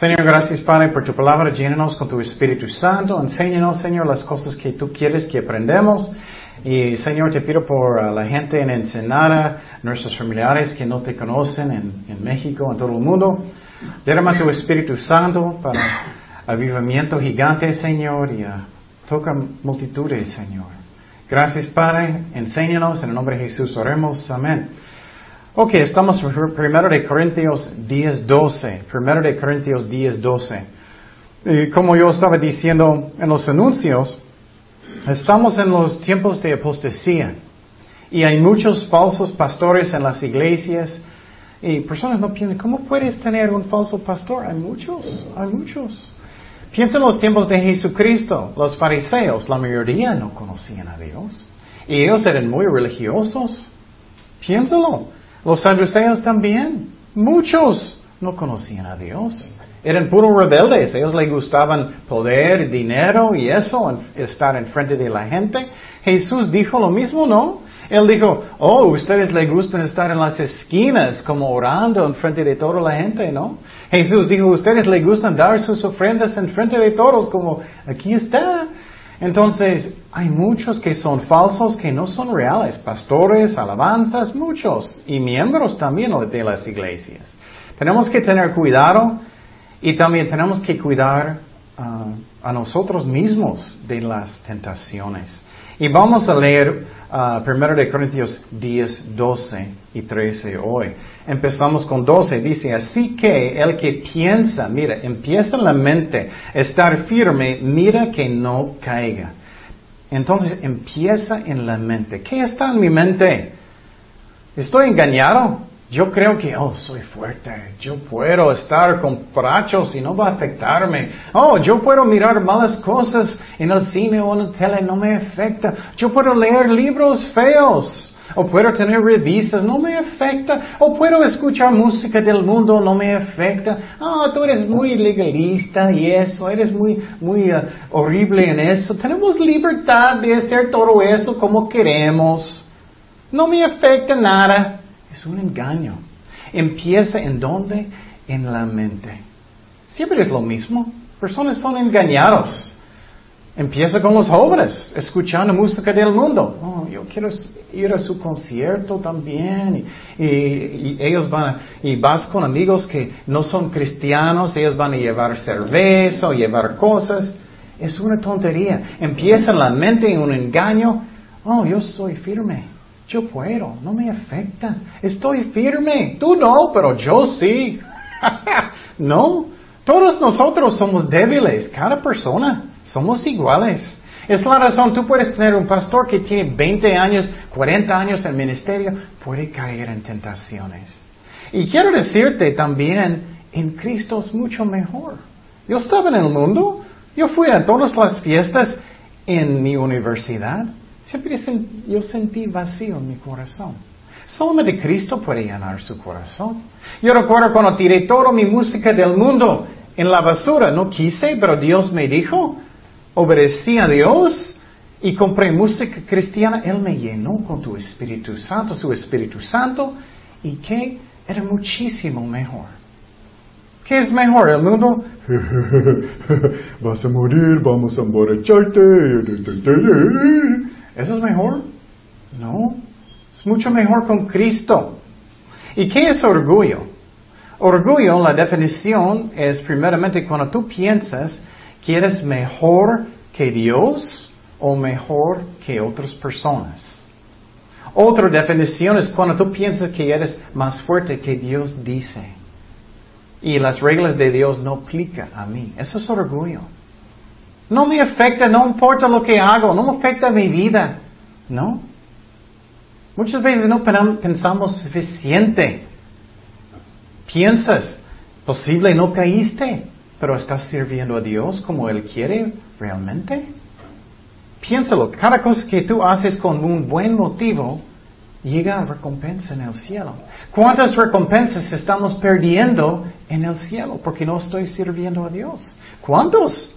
Señor, gracias Padre por tu palabra. Llénanos con tu Espíritu Santo. Enséñanos, Señor, las cosas que tú quieres que aprendamos. Y Señor, te pido por uh, la gente en Ensenada, nuestros familiares que no te conocen en, en México, en todo el mundo. Derrama tu Espíritu Santo para avivamiento gigante, Señor, y uh, toca multitudes, Señor. Gracias, Padre. Enséñanos. En el nombre de Jesús oremos. Amén. Ok, estamos primero de Corintios 10, 12. Primero de Corintios 10, 12. Y como yo estaba diciendo en los anuncios, estamos en los tiempos de apostasía. Y hay muchos falsos pastores en las iglesias. Y personas no piensan, ¿cómo puedes tener un falso pastor? Hay muchos, hay muchos. Piensa en los tiempos de Jesucristo. Los fariseos, la mayoría no conocían a Dios. Y ellos eran muy religiosos. Piénsalo. Los saduceos también. Muchos no conocían a Dios. Eran puros rebeldes. Ellos les gustaban poder, dinero y eso, estar enfrente de la gente. Jesús dijo lo mismo, ¿no? Él dijo, oh, ustedes les gustan estar en las esquinas como orando enfrente de toda la gente, ¿no? Jesús dijo, ustedes les gustan dar sus ofrendas enfrente de todos como aquí está. Entonces, hay muchos que son falsos, que no son reales, pastores, alabanzas, muchos, y miembros también de las iglesias. Tenemos que tener cuidado y también tenemos que cuidar ah, a nosotros mismos de las tentaciones. Y vamos a leer uh, 1 de Corintios 10, 12 y 13 hoy. Empezamos con 12. Dice, así que el que piensa, mira, empieza la mente, estar firme, mira que no caiga. Entonces empieza en la mente. ¿Qué está en mi mente? ¿Estoy engañado? Yo creo que, oh, soy fuerte, yo puedo estar con brachos y no va a afectarme. Oh, yo puedo mirar malas cosas en el cine o en la tele, no me afecta. Yo puedo leer libros feos. O puedo tener revistas, no me afecta. O puedo escuchar música del mundo, no me afecta. Ah, oh, tú eres muy legalista y eso, eres muy, muy uh, horrible en eso. Tenemos libertad de hacer todo eso como queremos. No me afecta nada. Es un engaño. Empieza en dónde? En la mente. Siempre es lo mismo. Personas son engañados. Empieza con los jóvenes, escuchando música del mundo. Oh, yo quiero ir a su concierto también. Y, ellos van, y vas con amigos que no son cristianos, ellos van a llevar cerveza o llevar cosas. Es una tontería. Empieza en la mente en un engaño. Oh, yo soy firme. Yo puedo, no me afecta. Estoy firme. Tú no, pero yo sí. no. Todos nosotros somos débiles, cada persona. Somos iguales. Es la razón, tú puedes tener un pastor que tiene 20 años, 40 años en ministerio, puede caer en tentaciones. Y quiero decirte también, en Cristo es mucho mejor. Yo estaba en el mundo, yo fui a todas las fiestas en mi universidad. Siempre yo sentí vacío en mi corazón. Solamente Cristo puede llenar su corazón. Yo recuerdo cuando tiré toda mi música del mundo en la basura. No quise, pero Dios me dijo. Obedecí a Dios y compré música cristiana. Él me llenó con tu Espíritu Santo, su Espíritu Santo. Y que era muchísimo mejor. ¿Qué es mejor? El mundo. Vas a morir, vamos a emborracharte. ¿Eso es mejor? No. Es mucho mejor con Cristo. ¿Y qué es orgullo? Orgullo, la definición es primeramente cuando tú piensas que eres mejor que Dios o mejor que otras personas. Otra definición es cuando tú piensas que eres más fuerte que Dios dice. Y las reglas de Dios no aplican a mí. Eso es orgullo. No me afecta, no importa lo que hago, no me afecta mi vida. No. Muchas veces no pensamos suficiente. Piensas, posible no caíste, pero estás sirviendo a Dios como Él quiere realmente. Piénsalo, cada cosa que tú haces con un buen motivo, llega a recompensa en el cielo. ¿Cuántas recompensas estamos perdiendo en el cielo porque no estoy sirviendo a Dios? ¿Cuántos?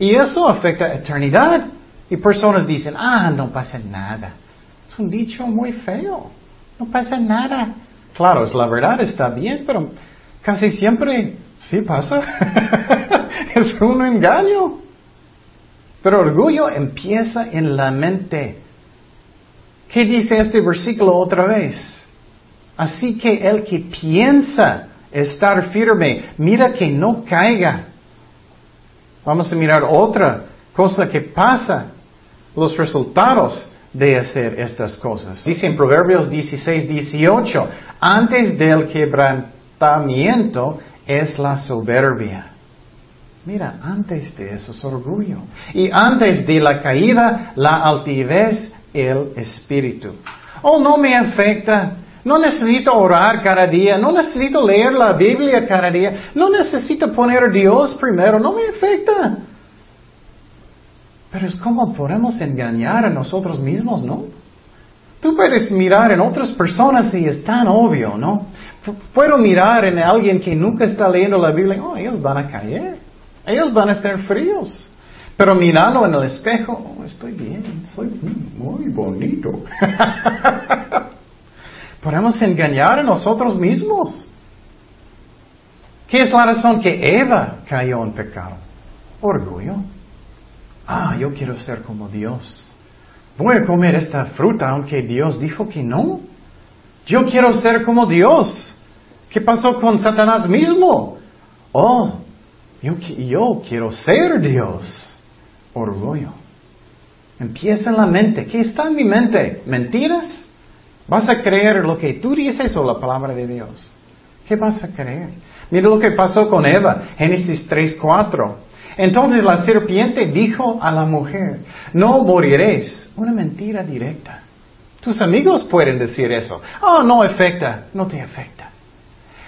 Y eso afecta a eternidad. Y personas dicen, ah, no pasa nada. Es un dicho muy feo. No pasa nada. Claro, es la verdad, está bien, pero casi siempre Sí pasa. es un engaño. Pero orgullo empieza en la mente. ¿Qué dice este versículo otra vez? Así que el que piensa estar firme, mira que no caiga. Vamos a mirar otra cosa que pasa, los resultados de hacer estas cosas. Dice en Proverbios 16, 18, antes del quebrantamiento es la soberbia. Mira, antes de eso es orgullo. Y antes de la caída, la altivez, el espíritu. Oh, no me afecta. No necesito orar cada día. No necesito leer la Biblia cada día. No necesito poner a Dios primero. No me afecta. Pero es como podemos engañar a nosotros mismos, ¿no? Tú puedes mirar en otras personas y es tan obvio, ¿no? Puedo mirar en alguien que nunca está leyendo la Biblia, oh, ellos van a caer, ellos van a estar fríos. Pero mirando en el espejo, oh, estoy bien, soy muy bonito. Podemos engañar a nosotros mismos. ¿Qué es la razón que Eva cayó en pecado? Orgullo. Ah, yo quiero ser como Dios. Voy a comer esta fruta aunque Dios dijo que no. Yo quiero ser como Dios. ¿Qué pasó con Satanás mismo? Oh, yo, yo quiero ser Dios. Orgullo. Empieza en la mente. ¿Qué está en mi mente? ¿Mentiras? ¿Vas a creer lo que tú dices o la palabra de Dios? ¿Qué vas a creer? Mira lo que pasó con Eva, Génesis 3.4. Entonces la serpiente dijo a la mujer, no moriréis. Una mentira directa. Tus amigos pueden decir eso. Oh, no afecta. No te afecta.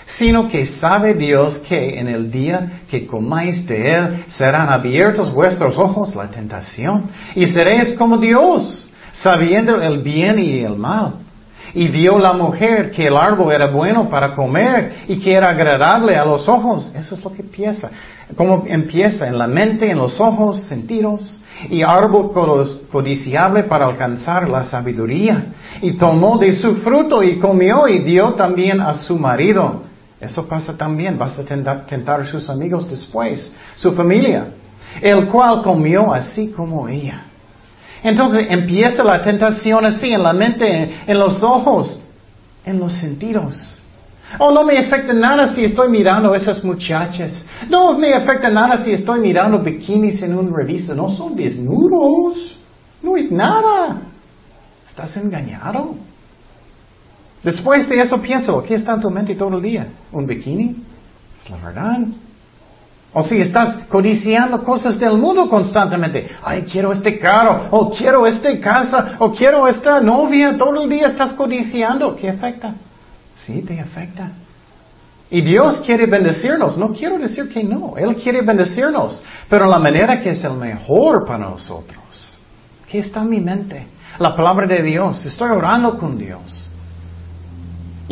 Sino que sabe Dios que en el día que comáis de él serán abiertos vuestros ojos la tentación y seréis como Dios, sabiendo el bien y el mal. Y vio la mujer que el árbol era bueno para comer y que era agradable a los ojos. Eso es lo que empieza. ¿Cómo empieza? En la mente, en los ojos, sentidos y árbol codiciable para alcanzar la sabiduría. Y tomó de su fruto y comió y dio también a su marido. Eso pasa también, vas a tentar, a sus amigos después, su familia, el cual comió así como ella. Entonces empieza la tentación así, en la mente, en los ojos, en los sentidos. Oh, no me afecta nada si estoy mirando a esas muchachas. No me afecta nada si estoy mirando bikinis en una revista. No son desnudos. No es nada. Estás engañado. Después de eso pienso, ¿qué está en tu mente todo el día? ¿Un bikini? Es la verdad. O si estás codiciando cosas del mundo constantemente. Ay, quiero este carro, o quiero esta casa, o quiero esta novia. Todo el día estás codiciando. ¿Qué afecta? Sí, te afecta. Y Dios quiere bendecirnos. No quiero decir que no. Él quiere bendecirnos. Pero la manera que es el mejor para nosotros. ¿Qué está en mi mente? La palabra de Dios. Estoy orando con Dios.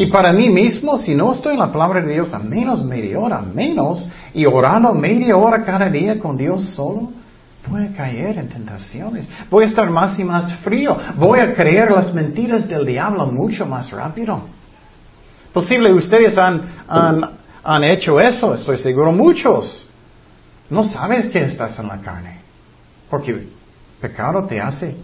Y para mí mismo, si no estoy en la palabra de Dios a menos media hora, menos, y orando media hora cada día con Dios solo, voy a caer en tentaciones. Voy a estar más y más frío. Voy a creer las mentiras del diablo mucho más rápido. Posible ustedes han, han, hecho eso, estoy seguro muchos. No sabes que estás en la carne. Porque pecado te hace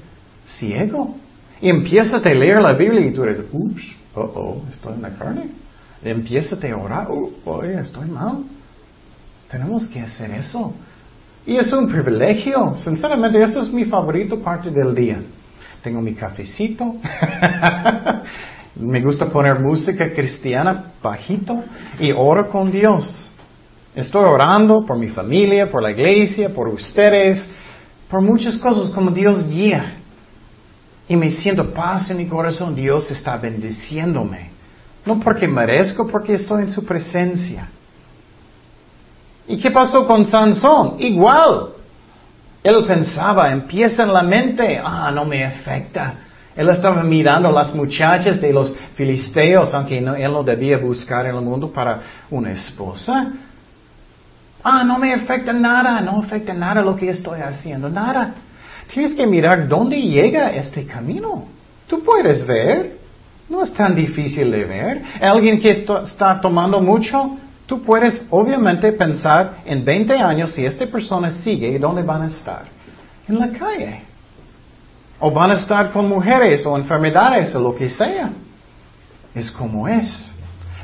ciego. Y empiezas a leer la Biblia y tú eres, ups, oh, oh, estoy en la carne. Empiezas a orar, oh, estoy mal. Tenemos que hacer eso. Y es un privilegio. Sinceramente, eso es mi favorito parte del día. Tengo mi cafecito. Me gusta poner música cristiana bajito y oro con Dios. Estoy orando por mi familia, por la iglesia, por ustedes, por muchas cosas como Dios guía. Y me siento paz en mi corazón. Dios está bendiciéndome. No porque merezco, porque estoy en su presencia. ¿Y qué pasó con Sansón? Igual. Él pensaba, empieza en la mente, ah, no me afecta. Él estaba mirando a las muchachas de los filisteos, aunque él no debía buscar en el mundo para una esposa. Ah, no me afecta nada, no afecta nada lo que estoy haciendo, nada. Tienes que mirar dónde llega este camino. Tú puedes ver, no es tan difícil de ver. Alguien que está tomando mucho, Tú puedes obviamente pensar en 20 años si esta persona sigue, ¿dónde van a estar? En la calle. O van a estar con mujeres o enfermedades o lo que sea. Es como es.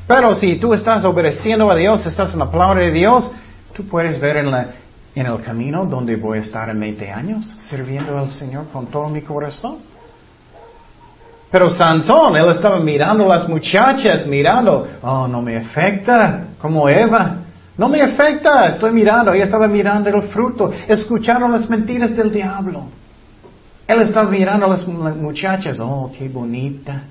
Pero si tú estás obedeciendo a Dios, estás en la palabra de Dios, tú puedes ver en, la, en el camino donde voy a estar en 20 años, sirviendo al Señor con todo mi corazón. Pero Sansón, él estaba mirando a las muchachas, mirando, oh, no me afecta, como Eva. No me afecta, estoy mirando. Ella estaba mirando el fruto, escuchando las mentiras del diablo. Él estaba mirando a las muchachas, oh, qué bonita.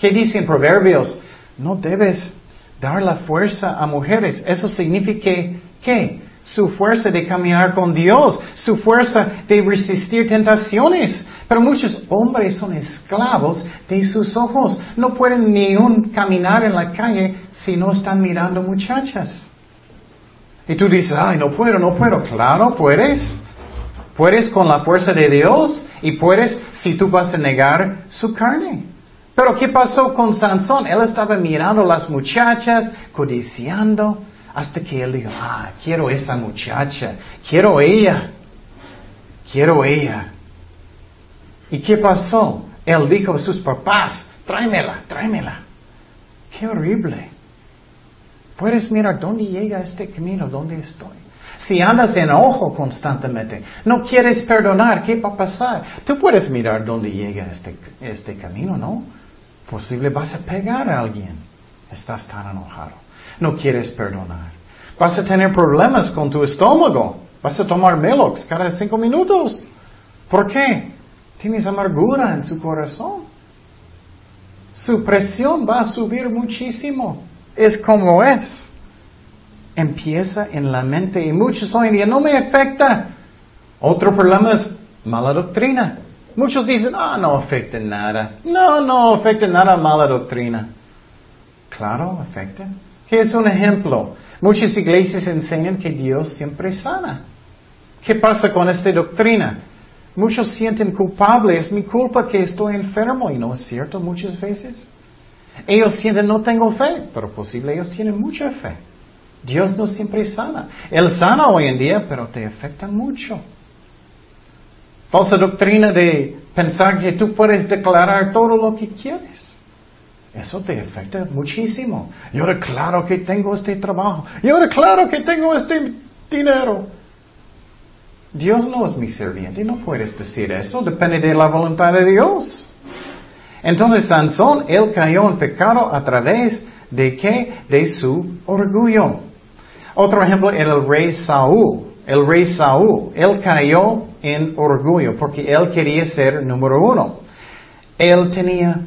¿Qué dicen Proverbios? No debes dar la fuerza a mujeres. Eso significa que, Su fuerza de caminar con Dios, su fuerza de resistir tentaciones. Pero muchos hombres son esclavos de sus ojos. No pueden ni un caminar en la calle si no están mirando muchachas. Y tú dices, ay, no puedo, no puedo. Claro, puedes. Puedes con la fuerza de Dios y puedes si tú vas a negar su carne. Pero ¿qué pasó con Sansón? Él estaba mirando a las muchachas, codiciando, hasta que él dijo, ah, quiero esa muchacha, quiero ella, quiero ella. ¿Y qué pasó? Él dijo a sus papás, tráemela, tráemela. Qué horrible. Puedes mirar dónde llega este camino, dónde estoy. Si andas en ojo constantemente, no quieres perdonar, ¿qué va a pasar? Tú puedes mirar dónde llega este, este camino, ¿no? Posible vas a pegar a alguien. Estás tan enojado. No quieres perdonar. Vas a tener problemas con tu estómago. Vas a tomar Melox cada cinco minutos. ¿Por qué? Tienes amargura en su corazón. Su presión va a subir muchísimo. Es como es. Empieza en la mente y muchos hoy en día no me afecta. Otro problema es mala doctrina. Muchos dicen, ah, no afecta nada. No, no afecta nada mala doctrina. Claro, afecta. ¿Qué es un ejemplo? Muchas iglesias enseñan que Dios siempre sana. ¿Qué pasa con esta doctrina? Muchos sienten culpables, es mi culpa que estoy enfermo y no es cierto muchas veces. Ellos sienten no tengo fe, pero posible ellos tienen mucha fe. Dios no siempre sana. Él sana hoy en día, pero te afecta mucho. Falsa doctrina de pensar que tú puedes declarar todo lo que quieres. Eso te afecta muchísimo. Yo declaro que tengo este trabajo. Yo declaro que tengo este dinero. Dios no es mi serviente, no puedes decir eso, depende de la voluntad de Dios. Entonces Sansón, él cayó en pecado a través de qué? De su orgullo. Otro ejemplo era el rey Saúl. El rey Saúl, él cayó en orgullo porque él quería ser número uno. Él tenía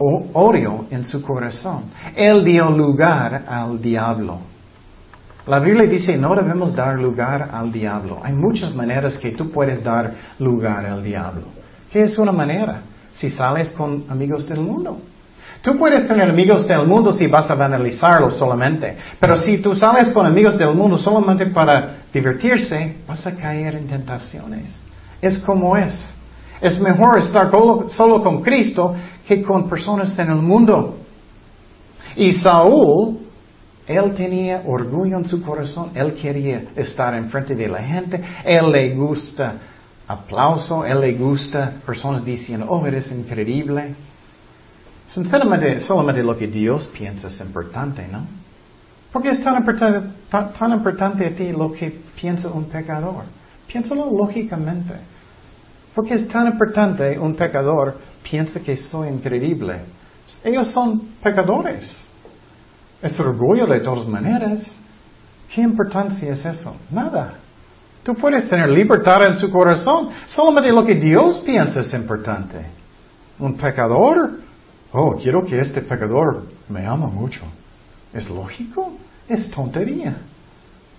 odio en su corazón. Él dio lugar al diablo. La Biblia dice no debemos dar lugar al diablo. Hay muchas maneras que tú puedes dar lugar al diablo. ¿Qué es una manera? Si sales con amigos del mundo. Tú puedes tener amigos del mundo si vas a banalizarlo solamente, pero si tú sales con amigos del mundo solamente para divertirse, vas a caer en tentaciones. Es como es. Es mejor estar solo con Cristo que con personas en el mundo. Y Saúl, él tenía orgullo en su corazón, él quería estar enfrente de la gente, él le gusta aplauso, él le gusta personas diciendo, oh, eres increíble. Sinceramente, solamente lo que Dios piensa es importante, ¿no? Porque es tan importante, tan, importante a ti lo que piensa un pecador. Piénsalo lógicamente. Porque es tan importante un pecador piensa que soy increíble. Ellos son pecadores. Es orgullo de todas maneras. ¿Qué importancia es eso? Nada. Tú puedes tener libertad en su corazón. Solamente lo que Dios piensa es importante. Un pecador oh, quiero que este pecador me ama mucho. ¿Es lógico? Es tontería.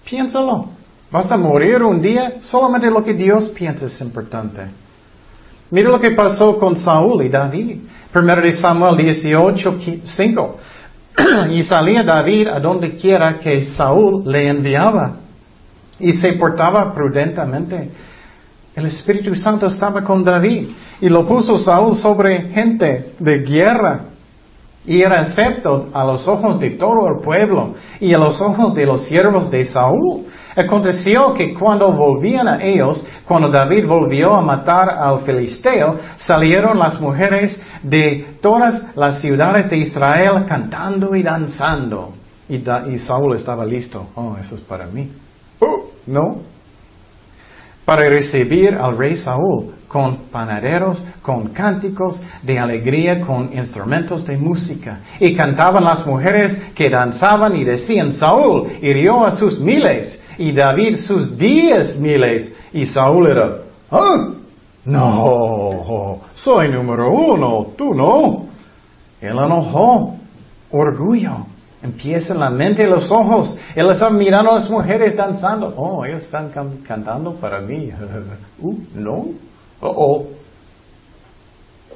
Piénsalo. Vas a morir un día, solamente lo que Dios piensa es importante. Mira lo que pasó con Saúl y David. Primero de Samuel 18, 5. y salía David a donde quiera que Saúl le enviaba. Y se portaba prudentemente el Espíritu Santo estaba con David y lo puso Saúl sobre gente de guerra. y era acepto a los ojos de todo el pueblo y a los ojos de los siervos de Saúl. Aconteció que cuando volvían a ellos, cuando David volvió a matar al filisteo, salieron las mujeres de todas las ciudades de Israel cantando y danzando. Y, Saúl estaba listo. Oh, eso es para mí. Oh, no. Para recibir al rey Saúl con panaderos, con cánticos de alegría, con instrumentos de música. Y cantaban las mujeres que danzaban y decían, Saúl hirió a sus miles y David sus diez miles. Y Saúl era, ah, no, soy número uno, tú no. Él enojó, orgullo. Empieza en la mente y los ojos. Él está mirando a las mujeres danzando. Oh, ellos están cantando para mí. uh, no. Oh, oh.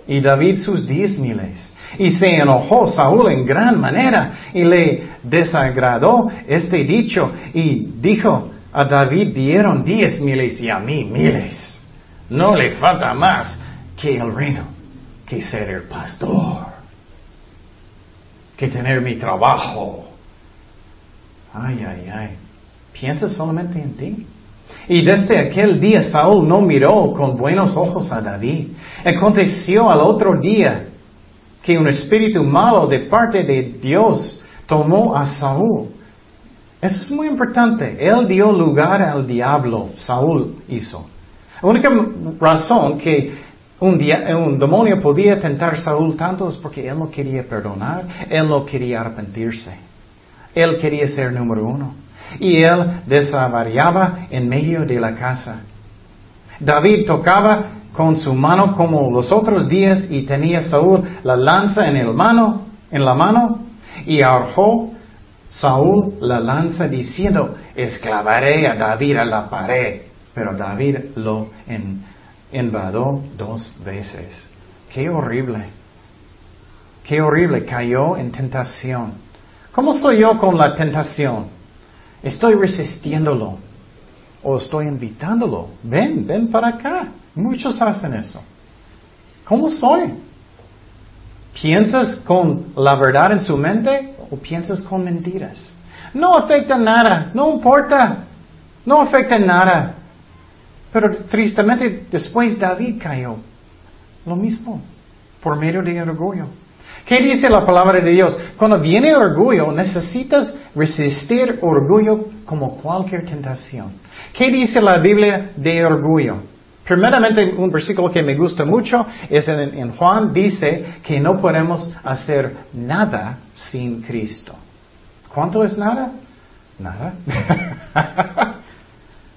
Y David sus diez miles. Y se enojó Saúl en gran manera y le desagradó este dicho y dijo, a David dieron diez miles y a mí miles. No le falta más que el reino, que ser el pastor, que tener mi trabajo. Ay, ay, ay. Piensa solamente en ti. Y desde aquel día Saúl no miró con buenos ojos a David. Aconteció al otro día que un espíritu malo de parte de Dios tomó a Saúl. Eso es muy importante. Él dio lugar al diablo, Saúl hizo. La única razón que un, un, demonio podía tentar a Saúl tanto es porque él no quería perdonar, él no quería arrepentirse. Él quería ser número uno. Y él desavariaba en medio de la casa. David tocaba con su mano como los otros días y tenía Saúl la lanza en, el mano, en la mano y arrojó Saúl la lanza diciendo, esclavaré a David a la pared. Pero David lo invadió dos veces. Qué horrible. Qué horrible. Cayó en tentación. ¿Cómo soy yo con la tentación? Estoy resistiéndolo. O estoy invitándolo. Ven, ven para acá. Muchos hacen eso. ¿Cómo soy? ¿Piensas con la verdad en su mente o piensas con mentiras? No afecta nada, no importa, no afecta nada. Pero tristemente después David cayó. Lo mismo, por medio de orgullo. ¿Qué dice la palabra de Dios? Cuando viene orgullo, necesitas resistir orgullo como cualquier tentación. ¿Qué dice la Biblia de orgullo? Primeramente, un versículo que me gusta mucho es en, Juan, dice que no podemos hacer nada sin Cristo. ¿Cuánto es nada? Nada.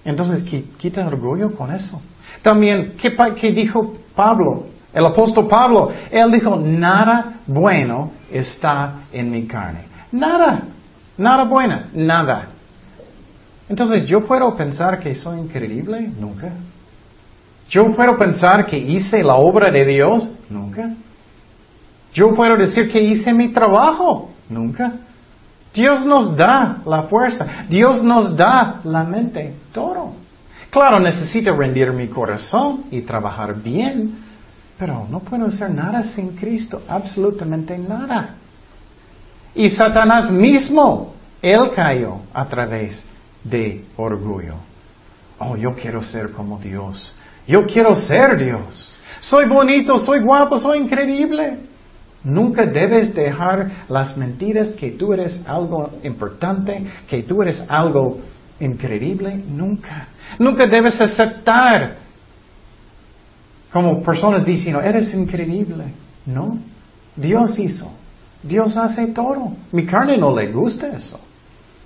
Entonces, quita orgullo con eso. También, ¿qué, ¿qué, dijo Pablo? El apóstol Pablo, él dijo, nada bueno está en mi carne. Nada, nada bueno, nada. Entonces, ¿yo puedo pensar que soy increíble? Nunca. Yo puedo pensar que hice la obra de Dios, nunca. Yo puedo decir que hice mi trabajo, nunca. Dios nos da la fuerza, Dios nos da la mente, todo. Claro, necesito rendir mi corazón y trabajar bien, pero no puedo hacer nada sin Cristo, absolutamente nada. Y Satanás mismo, él cayó a través de orgullo. Oh, yo quiero ser como Dios. Yo quiero ser Dios. Soy bonito, soy guapo, soy increíble. Nunca debes dejar las mentiras que tú eres algo importante, que tú eres algo increíble. Nunca. Nunca debes aceptar como personas diciendo, eres increíble. No. Dios hizo. Dios hace todo. Mi carne no le gusta eso.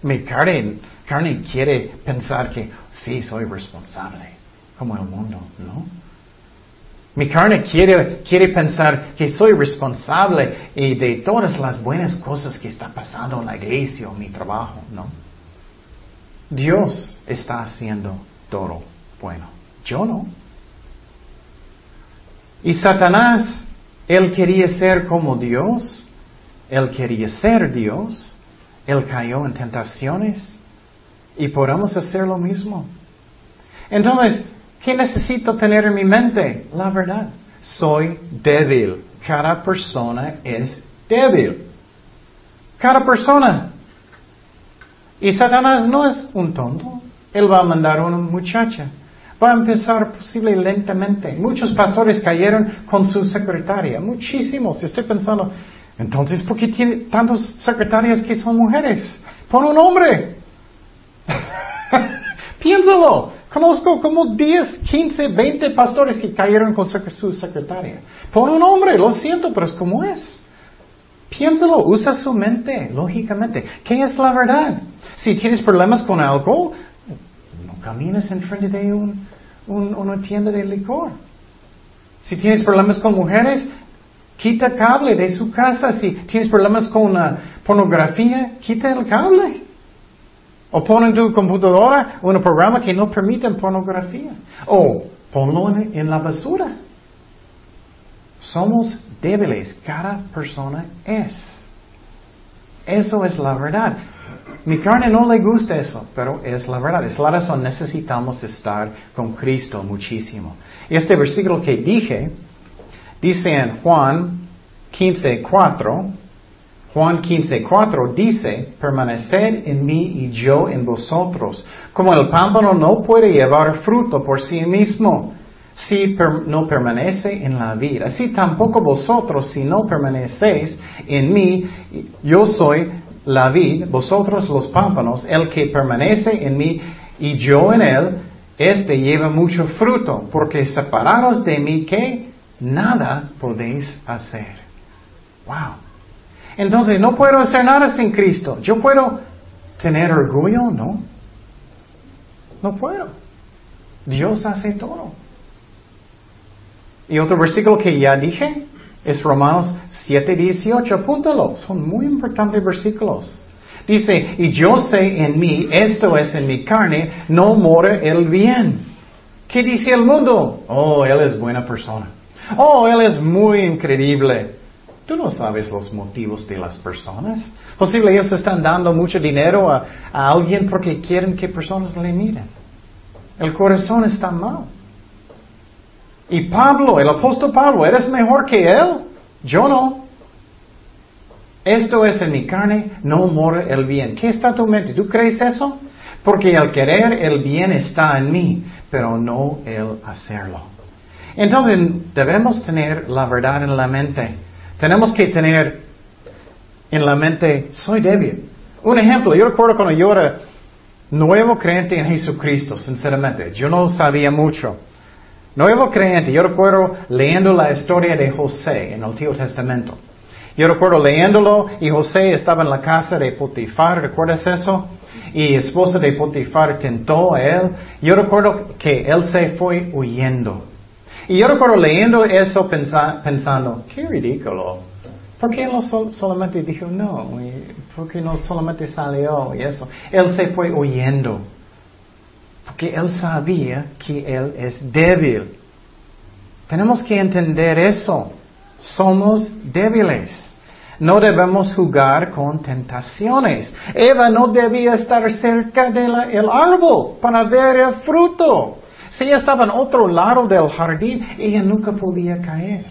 Mi carne, carne quiere pensar que sí, soy responsable como el mundo, ¿no? Mi carne quiere, quiere pensar que soy responsable y de todas las buenas cosas que están pasando en la iglesia o mi trabajo, ¿no? Dios está haciendo todo bueno. Yo no. Y Satanás, él quería ser como Dios, él quería ser Dios, él cayó en tentaciones y podemos hacer lo mismo. Entonces, ¿Qué necesito tener en mi mente? La verdad. Soy débil. Cada persona es débil. Cada persona. Y Satanás no es un tonto. Él va a mandar a una muchacha. Va a empezar posible lentamente. Muchos pastores cayeron con su secretaria. Muchísimos. Estoy pensando, entonces, ¿por qué tiene tantas secretarias que son mujeres? Pon un hombre. Piénsalo. Conozco como 10, 15, 20 pastores que cayeron con su secretaria. Pon un hombre, lo siento, pero es como es. Piénsalo, usa su mente, lógicamente. ¿Qué es la verdad? Si tienes problemas con algo, no camines enfrente de un, una tienda de licor. Si tienes problemas con mujeres, quita cable de su casa. Si tienes problemas con la pornografía, quita el cable. O pon en tu computadora un programa que no permite pornografía. O ponlo en, la basura. Somos débiles, cada persona es. Eso es la verdad. Mi carne no le gusta eso, pero es la verdad. Es la razón, necesitamos estar con Cristo muchísimo. Este versículo que dije, dice en Juan 15, 4, Juan 15, 4 dice, permaneced en mí y yo en vosotros. Como el pámpano no puede llevar fruto por sí mismo si no permanece en la vida. Así tampoco vosotros si no permanecéis en mí, yo soy la vid, vosotros los pámpanos, el que permanece en mí y yo en él, este lleva mucho fruto, porque separados de mí, que nada podéis hacer. Wow. Entonces, no puedo hacer nada sin Cristo. Yo puedo tener orgullo, no. No puedo. Dios hace todo. Y otro versículo que ya dije es Romanos 7, 18. Apúntalo. Son muy importantes versículos. Dice, y yo sé en mí, esto es en mi carne, no mora el bien. ¿Qué dice el mundo? Oh, él es buena persona. Oh, él es muy increíble. Tú no sabes los motivos de las personas. Posible ellos están dando mucho dinero a, alguien porque quieren que personas le miren. El corazón está mal. Y Pablo, el apóstol Pablo, ¿eres mejor que él? Yo no. Esto es en mi carne, no mora el bien. ¿Qué está tu mente? ¿Tú crees eso? Porque el querer el bien está en mí, pero no el hacerlo. Entonces debemos tener la verdad en la mente. Tenemos que tener en la mente, soy débil. Un ejemplo, yo recuerdo cuando yo era nuevo creyente en Jesucristo, sinceramente, yo no sabía mucho. Nuevo creyente, yo recuerdo leyendo la historia de José en el Antiguo Testamento. Yo recuerdo leyéndolo y José estaba en la casa de Potifar, ¿recuerdas eso? Y esposa de Potifar tentó a él. Yo recuerdo que él se fue huyendo. Y yo recuerdo leyendo eso pensando, qué ridículo. ¿Por qué no solamente dijo no? ¿Por qué no solamente salió y eso? Él se fue huyendo. Porque él sabía que él es débil. Tenemos que entender eso. Somos débiles. No debemos jugar con tentaciones. Eva no debía estar cerca del árbol para ver el fruto. Si ella estaba en otro lado del jardín, ella nunca podía caer.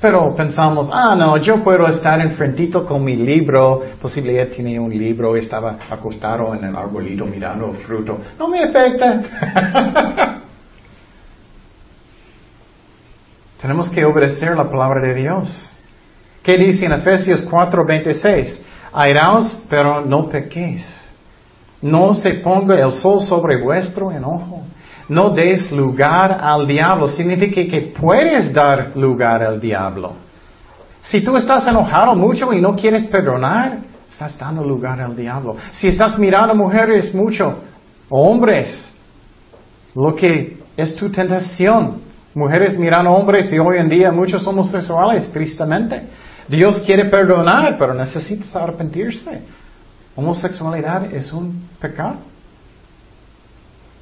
Pero pensamos, ah, no, yo puedo estar enfrentito con mi libro. Posible ella tenía un libro, estaba acostado en el arbolito mirando el fruto. No me afecta. Tenemos que obedecer la palabra de Dios. ¿Qué dice en Efesios 4:26? Airaos, pero no pequéis. No se ponga el sol sobre vuestro enojo. No des lugar al diablo. Significa que puedes dar lugar al diablo. Si tú estás enojado mucho y no quieres perdonar, estás dando lugar al diablo. Si estás mirando mujeres mucho, hombres, lo que es tu tentación. Mujeres mirando hombres y hoy en día muchos homosexuales, tristemente. Dios quiere perdonar, pero necesitas arrepentirse. Homosexualidad es un pecado.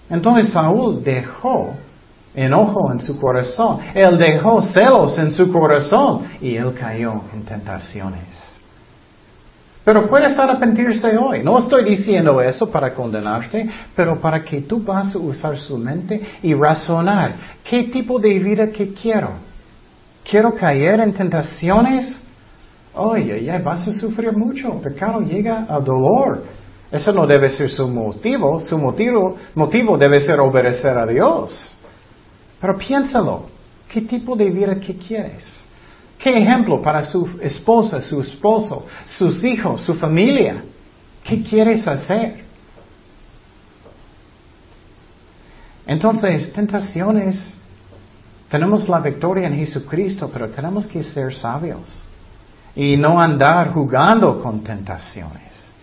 Entonces Saúl dejó enojo en su corazón, él dejó celos en su corazón y él cayó en tentaciones. Pero puedes arrepentirse hoy. No estoy diciendo eso para condenarte, pero para que tú vas a usar su mente y razonar. ¿Qué tipo de vida que quiero? ¿Quiero caer en tentaciones Oye, ya vas a sufrir mucho. Pecado llega al dolor. Eso no debe ser su motivo. Su motivo, motivo debe ser obedecer a Dios. Pero piénsalo. ¿Qué tipo de vida que quieres? ¿Qué ejemplo para su esposa, su esposo, sus hijos, su familia? ¿Qué quieres hacer? Entonces, tentaciones, tenemos la victoria en Jesucristo, pero tenemos que ser sabios y no andar jugando con tentaciones.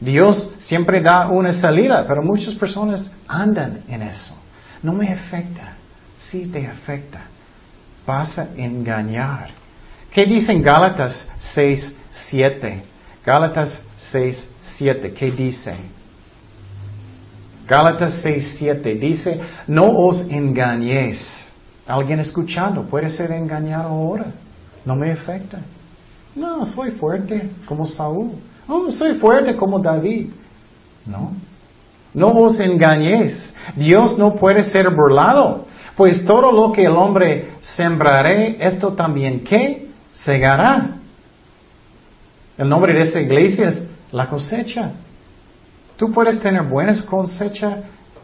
Dios siempre da una salida, pero muchas personas andan en eso. No me afecta. Sí te afecta. Vas a engañar. ¿Qué dicen Gálatas 6, 7? Gálatas 6, 7. ¿Qué dice? Gálatas 6, 7 dice, no os engañéis. Alguien escuchando puede ser engañado ahora. No me afecta. No, soy fuerte como Saúl. No, soy fuerte como David. No. No os engañéis. Dios no puede ser burlado. Pues todo lo que el hombre sembraré, esto también que segará. El nombre de esa iglesia es la cosecha. Tú puedes tener buenas cosechas,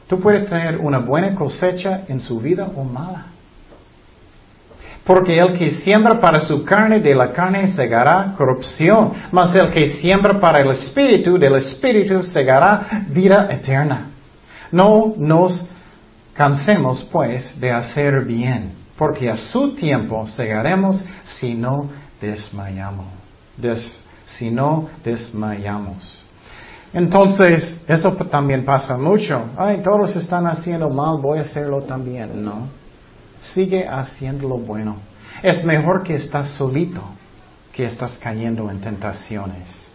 tú puedes tener una buena cosecha en su vida o mala. Porque el que siembra para su carne, de la carne segará corrupción, mas el que siembra para el espíritu, del espíritu segará vida eterna. No nos cansemos, pues, de hacer bien, porque a su tiempo segaremos si no desmayamos. si no desmayamos. Entonces, eso también pasa mucho. Ay, todos están haciendo mal, voy a hacerlo también. No. Sigue haciendo lo bueno. Es mejor que estás solito que estás cayendo en tentaciones.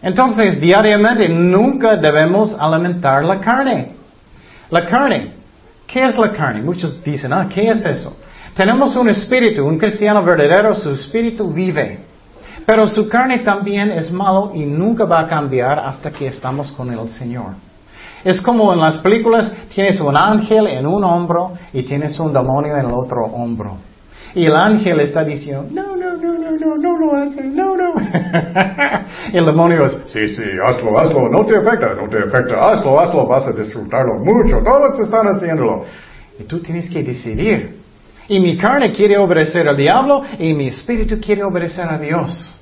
Entonces, diariamente nunca debemos alimentar la carne. La carne. ¿Qué es la carne? Muchos dicen, ah, ¿qué es eso? Tenemos un espíritu, un cristiano verdadero, su espíritu vive. Pero su carne también es malo y nunca va a cambiar hasta que estamos con el Señor. Es como en las películas, tienes un ángel en un hombro y tienes un demonio en el otro hombro. Y el ángel está diciendo, no, no, no, no, no, no lo hace, no, no. y el demonio es, sí, sí, hazlo, hazlo, no te afecta, no te afecta, hazlo, hazlo, vas a disfrutarlo mucho, todos están haciéndolo. Y tú tienes que decidir, y mi carne quiere obedecer al diablo y mi espíritu quiere obedecer a Dios.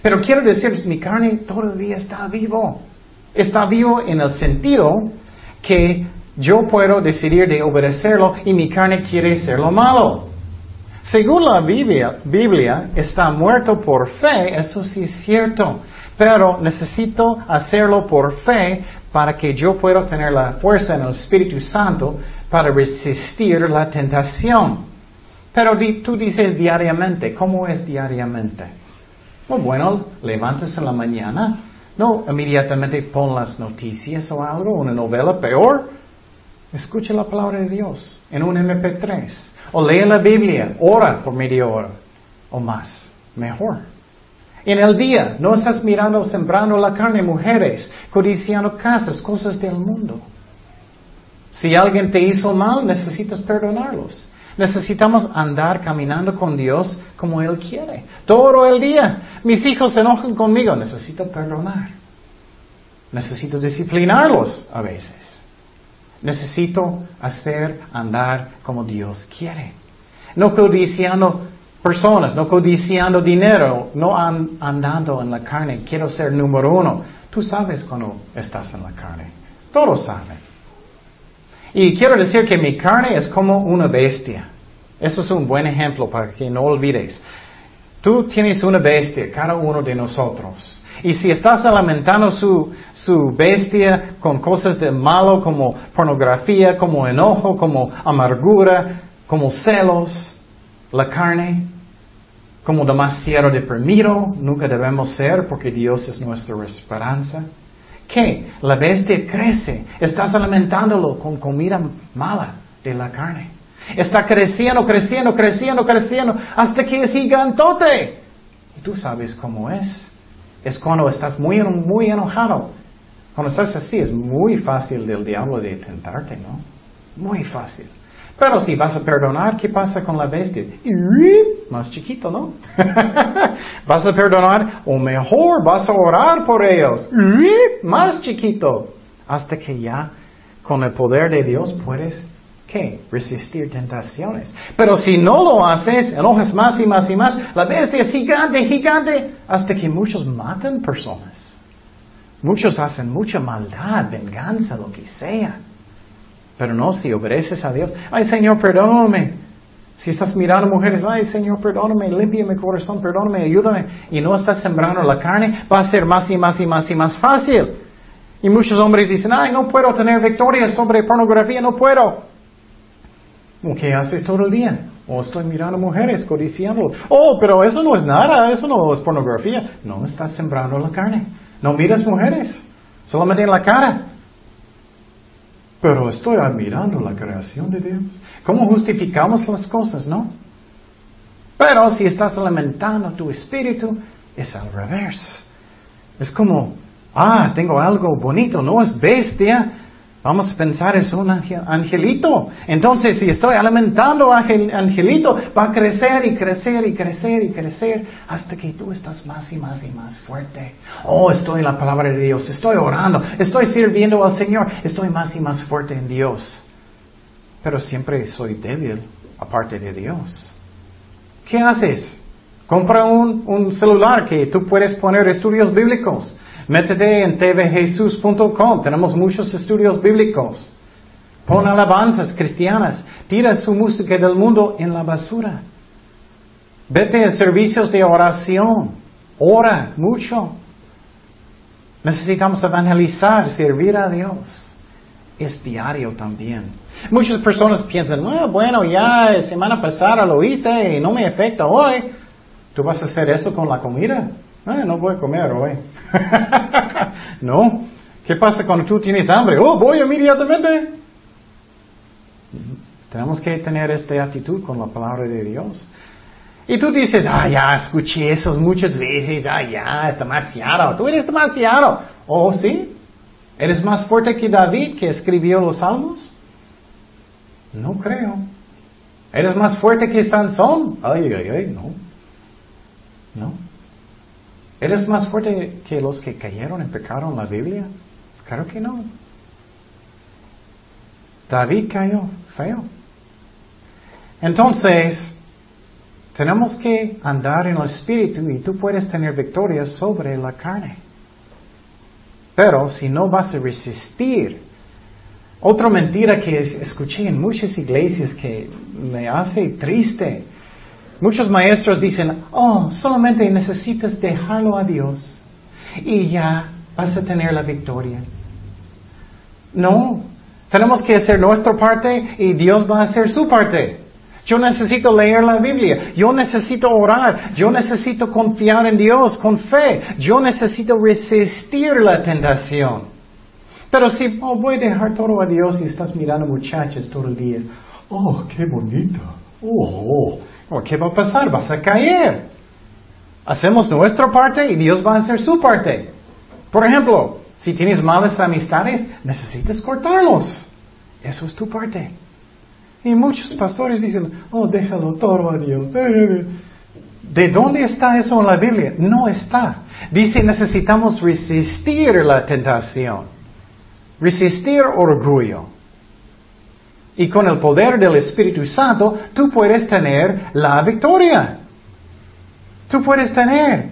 Pero quiero decir, mi carne todavía está vivo. Está vivo en el sentido que yo puedo decidir de obedecerlo y mi carne quiere hacer lo malo. Según la Biblia, Biblia, está muerto por fe, eso sí es cierto, pero necesito hacerlo por fe para que yo pueda tener la fuerza en el Espíritu Santo para resistir la tentación. Pero tú dices diariamente, ¿cómo es diariamente? Oh, bueno, levantas en la mañana, no inmediatamente pon las noticias o algo, una novela peor. Escucha la palabra de Dios en un MP3. O lee la Biblia, ora por media hora o más. Mejor. En el día, no estás mirando, sembrando la carne, mujeres, codiciando casas, cosas del mundo. Si alguien te hizo mal, necesitas perdonarlos. Necesitamos andar caminando con Dios como Él quiere. Todo el día. Mis hijos se enojan conmigo. Necesito perdonar. Necesito disciplinarlos a veces. Necesito hacer andar como Dios quiere. No codiciando personas, no codiciando dinero, no andando en la carne. Quiero ser número uno. Tú sabes cuando estás en la carne. Todos saben. Y quiero decir que mi carne es como una bestia. Eso es un buen ejemplo para que no olvides. Tú tienes una bestia, cada uno de nosotros. Y si estás alimentando su, su bestia con cosas de malo como pornografía, como enojo, como amargura, como celos, la carne, como demasiado deprimido, nunca debemos ser porque Dios es nuestra esperanza. ¿Qué? La bestia crece. Estás alimentándolo con comida mala de la carne. Está creciendo, creciendo, creciendo, creciendo, hasta que es gigantote. Y tú sabes cómo es. Es cuando estás muy, muy enojado. Cuando estás así, es muy fácil del diablo de tentarte, ¿no? Muy fácil. Pero si vas a perdonar, ¿qué pasa con la bestia? Más chiquito, ¿no? vas a perdonar, o mejor, vas a orar por ellos. Más chiquito. Hasta que ya, con el poder de Dios, puedes, ¿qué? Resistir tentaciones. Pero si no lo haces, enojas más y más y más, la bestia es gigante, gigante, hasta que muchos matan personas. Muchos hacen mucha maldad, venganza, lo que sea. Pero no, si obedeces a Dios, ay Señor, perdóname. Si estás mirando mujeres, ay Señor, perdóname, limpia mi corazón, perdóname, ayúdame, y no estás sembrando la carne, va a ser más y más y más y más fácil. Y muchos hombres dicen, ay, no puedo tener victoria sobre pornografía, no puedo. ¿Qué haces todo el día? O oh, estoy mirando mujeres, codiciando. Oh, pero eso no es nada, eso no es pornografía. No estás sembrando la carne. No miras mujeres, solamente en la cara. Pero estoy admirando la creación de Dios. ¿Cómo justificamos las cosas, no? Pero si estás alimentando tu espíritu, es al revés. Es como, ah, tengo algo bonito, no es bestia, Vamos a pensar, es un angelito. Entonces, si estoy alimentando a angelito, va a crecer y crecer y crecer y crecer hasta que tú estás más y más y más fuerte. Oh, estoy en la palabra de Dios, estoy orando, estoy sirviendo al Señor, estoy más y más fuerte en Dios. Pero siempre soy débil aparte de Dios. ¿Qué haces? Compra un, un celular que tú puedes poner estudios bíblicos. Métete en tvjesus.com, tenemos muchos estudios bíblicos. Pon alabanzas cristianas, tira su música del mundo en la basura. Vete a servicios de oración, ora mucho. Necesitamos evangelizar, servir a Dios. Es diario también. Muchas personas piensan, ah, bueno, ya semana pasada lo hice y no me afecta hoy. ¿Tú vas a hacer eso con la comida? Ah, no voy a comer hoy. no. ¿Qué pasa cuando tú tienes hambre? Oh, voy inmediatamente. Tenemos que tener esta actitud con la palabra de Dios. Y tú dices, ah, ya, escuché eso muchas veces, ah, ya, es demasiado, tú eres demasiado. Oh, sí, ¿eres más fuerte que David que escribió los salmos? No creo. ¿Eres más fuerte que Sansón? Ay, ay, ay, no. No. ¿Eres más fuerte que los que cayeron en pecado la Biblia? Claro que no. David cayó feo. Entonces, tenemos que andar en el Espíritu y tú puedes tener victoria sobre la carne. Pero si no vas a resistir, otra mentira que escuché en muchas iglesias que me hace triste, Muchos maestros dicen, oh, solamente necesitas dejarlo a Dios y ya vas a tener la victoria. No, tenemos que hacer nuestra parte y Dios va a hacer su parte. Yo necesito leer la Biblia, yo necesito orar, yo necesito confiar en Dios con fe, yo necesito resistir la tentación. Pero si oh, voy a dejar todo a Dios y estás mirando muchachas todo el día, oh, qué bonito, oh, ¿Qué va a pasar? Vas a caer. Hacemos nuestra parte y Dios va a hacer su parte. Por ejemplo, si tienes malas amistades, necesitas cortarlos. Eso es tu parte. Y muchos pastores dicen, oh, déjalo todo a Dios. ¿De dónde está eso en la Biblia? No está. Dice, necesitamos resistir la tentación. Resistir orgullo. Y con el poder del Espíritu Santo, tú puedes tener la victoria. Tú puedes tener.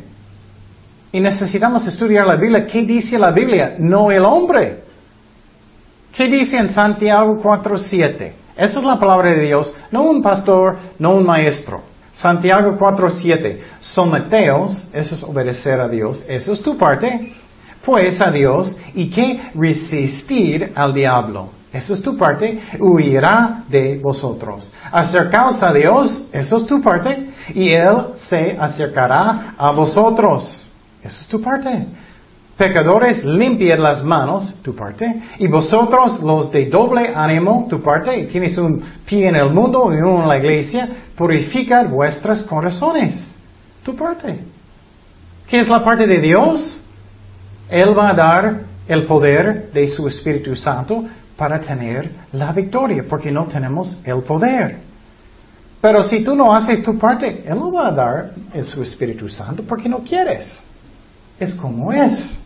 Y necesitamos estudiar la Biblia. ¿Qué dice la Biblia? No el hombre. ¿Qué dice en Santiago 4.7? Esa es la palabra de Dios, no un pastor, no un maestro. Santiago 4.7. Someteos, eso es obedecer a Dios, eso es tu parte, pues a Dios, y que resistir al diablo. Eso es tu parte. Huirá de vosotros. Acercaos a Dios. Eso es tu parte. Y Él se acercará a vosotros. Eso es tu parte. Pecadores, limpiad las manos, tu parte. Y vosotros, los de doble ánimo, tu parte. Y tienes un pie en el mundo y uno en la iglesia. Purificad vuestros corazones. Tu parte. ¿Qué es la parte de Dios? Él va a dar el poder de su Espíritu Santo para tener la victoria, porque no tenemos el poder. Pero si tú no haces tu parte, Él no va a dar su Espíritu Santo porque no quieres. Es como es.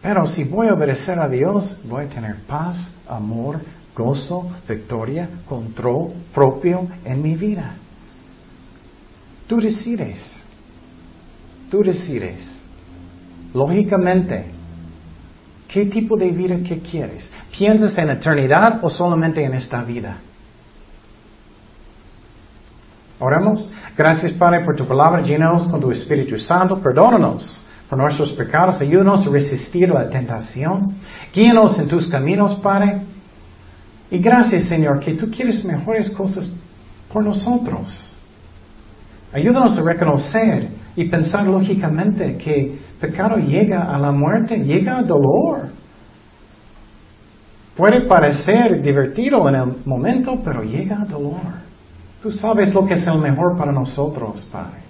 Pero si voy a obedecer a Dios, voy a tener paz, amor, gozo, victoria, control propio en mi vida. Tú decides. Tú decides. Lógicamente, ¿qué tipo de vida que quieres? ¿Piensas en eternidad o solamente en esta vida? Oremos. Gracias, Padre, por tu palabra. Llénanos con tu Espíritu Santo. Perdónanos por nuestros pecados. Ayúdanos a resistir la tentación. Guíanos en tus caminos, Padre. Y gracias, Señor, que tú quieres mejores cosas por nosotros. Ayúdanos a reconocer y pensar lógicamente que pecado llega a la muerte, llega al dolor. Puede parecer divertido en el momento, pero llega al dolor. Tú sabes lo que es el mejor para nosotros, Padre.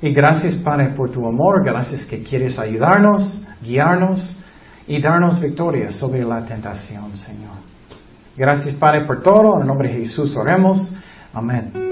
Y gracias, Padre, por tu amor. Gracias que quieres ayudarnos, guiarnos y darnos victoria sobre la tentación, Señor. Gracias, Padre, por todo. En el nombre de Jesús oremos. Amén.